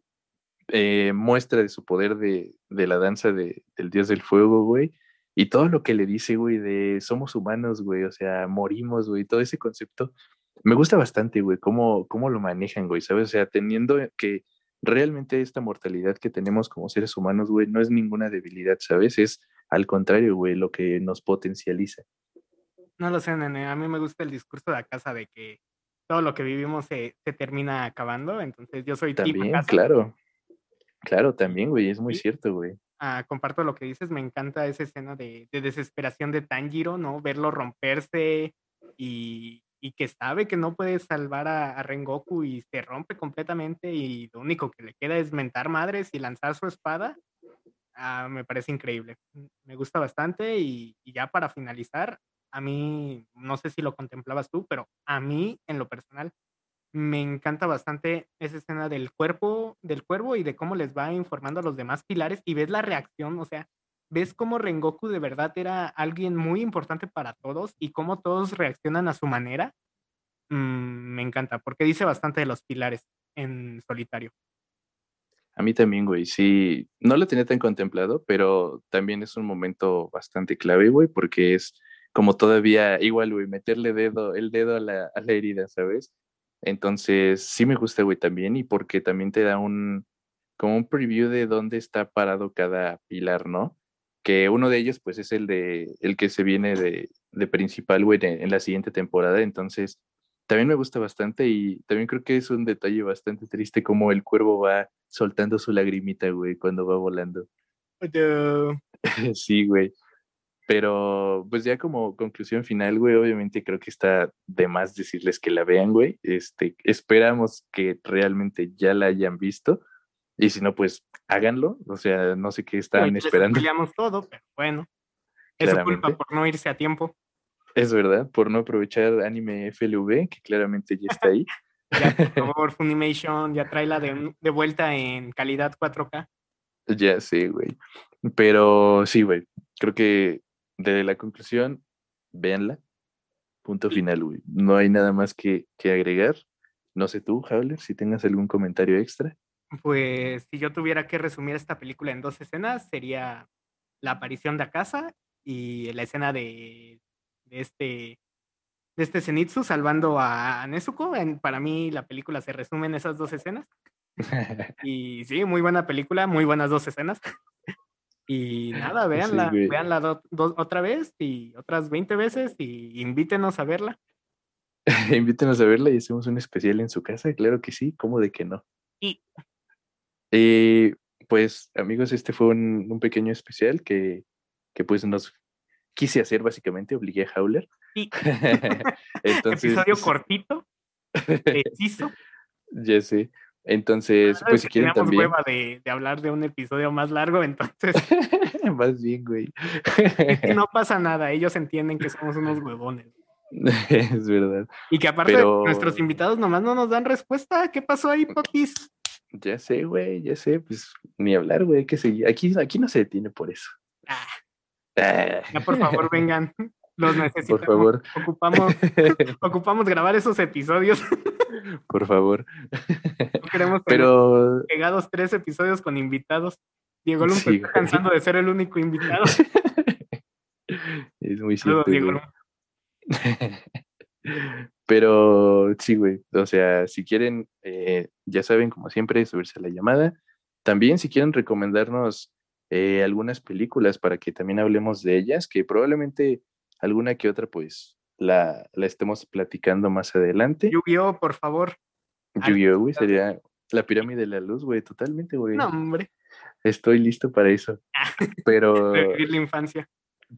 eh, muestra de su poder de, de la danza de, del dios del fuego, güey. Y todo lo que le dice, güey, de somos humanos, güey, o sea, morimos, güey, todo ese concepto, me gusta bastante, güey, cómo, cómo lo manejan, güey, ¿sabes? O sea, teniendo que realmente esta mortalidad que tenemos como seres humanos, güey, no es ninguna debilidad, ¿sabes? Es al contrario, güey, lo que nos potencializa. No lo sé, nene, a mí me gusta el discurso de la casa de que todo lo que vivimos se, se termina acabando, entonces yo soy También, claro. Claro, también, güey, es muy cierto, güey. Ah, comparto lo que dices, me encanta esa escena de, desesperación de Tanjiro, ¿no? Verlo romperse y, que sabe que no puede salvar a, Rengoku y se rompe completamente y lo único que le queda es mentar madres y lanzar su espada. Ah, me parece increíble. Me gusta bastante y, y ya para finalizar, a mí, no sé si lo contemplabas tú, pero a mí, en lo personal, me encanta bastante esa escena del cuerpo, del cuervo y de cómo les va informando a los demás pilares y ves la reacción, o sea, ves cómo Rengoku de verdad era alguien muy importante para todos y cómo todos reaccionan a su manera. Mm, me encanta, porque dice bastante de los pilares en solitario. A mí también, güey, sí, no lo tenía tan contemplado, pero también es un momento bastante clave, güey, porque es como todavía, igual, güey, meterle dedo, el dedo a la, a la herida, ¿sabes? Entonces, sí me gusta, güey, también, y porque también te da un, como un preview de dónde está parado cada pilar, ¿no? Que uno de ellos, pues, es el de, el que se viene de, de principal, güey, en la siguiente temporada. Entonces, también me gusta bastante y también creo que es un detalle bastante triste como el cuervo va soltando su lagrimita, güey, cuando va volando. sí, güey. Pero pues ya como conclusión final, güey, obviamente creo que está de más decirles que la vean, güey. Este, esperamos que realmente ya la hayan visto. Y si no, pues háganlo. O sea, no sé qué están esperando. esperando. todo, pero bueno. Es su culpa por no irse a tiempo. Es verdad, por no aprovechar anime FLV, que claramente ya está ahí. ya, por favor, Funimation, ya tráela de, de vuelta en calidad 4K. Ya sé, güey. Pero sí, güey. Creo que de la conclusión, véanla. Punto final, güey. No hay nada más que, que agregar. No sé tú, Howler, si tengas algún comentario extra. Pues si yo tuviera que resumir esta película en dos escenas, sería la aparición de Akasa y la escena de, de este de este Zenitsu salvando a, Nezuko. para mí la película se resume en esas dos escenas. y sí, muy buena película, muy buenas dos escenas. Y nada, véanla, véanla otra vez y otras 20 veces y invítenos a verla. invítenos a verla y hacemos un especial en su casa, claro que sí, ¿cómo de que no? Y eh, pues amigos, este fue un, pequeño especial que, que, pues nos quise hacer básicamente, obligué a Howler. Sí. Entonces, Episodio cortito, preciso. ya sé. Entonces, pues si quieren también. hueva de, de, hablar de un episodio más largo, entonces. más bien, güey. no pasa nada, ellos entienden que somos unos huevones. es verdad. Y que aparte nuestros invitados nomás no nos dan respuesta. ¿Qué pasó ahí, papis? Ya sé, güey, ya sé, pues ni hablar, güey, que seguir. Aquí, aquí no se detiene por eso. Ah. Ah. Ya por favor vengan. Los necesitamos. Por favor. Ocupamos, ocupamos grabar esos episodios. Por favor. queremos Pero... pegados tres episodios con invitados. Diego Lum está cansando de ser el único invitado. es muy cierto. Pero sí, güey. O sea, si quieren, eh, ya saben, como siempre, subirse a la llamada. También, si quieren recomendarnos eh, algunas películas para que también hablemos de ellas, que probablemente alguna que otra, pues la, la estemos platicando más adelante. Yu-Gi-Oh, por favor. Yu-Gi-Oh, güey, sería la pirámide de la luz, güey, totalmente, güey. No, hombre. Estoy listo para eso. Pero. Vivir la infancia.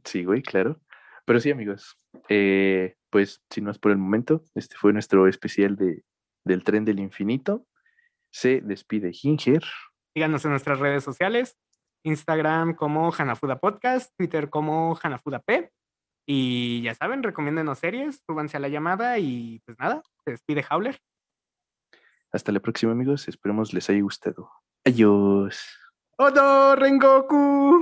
Sí, güey, claro. Pero sí, amigos, eh, pues si no es por el momento, este fue nuestro especial de, del tren del infinito. Se despide Ginger. Síganos en nuestras redes sociales, Instagram como Hanafuda Podcast, Twitter como Hanafuda P. Y ya saben, recomiéndenos series, súbanse a la llamada y pues nada, se despide Howler. Hasta la próxima, amigos. Esperemos les haya gustado. Adiós. ¡Odo Rengoku!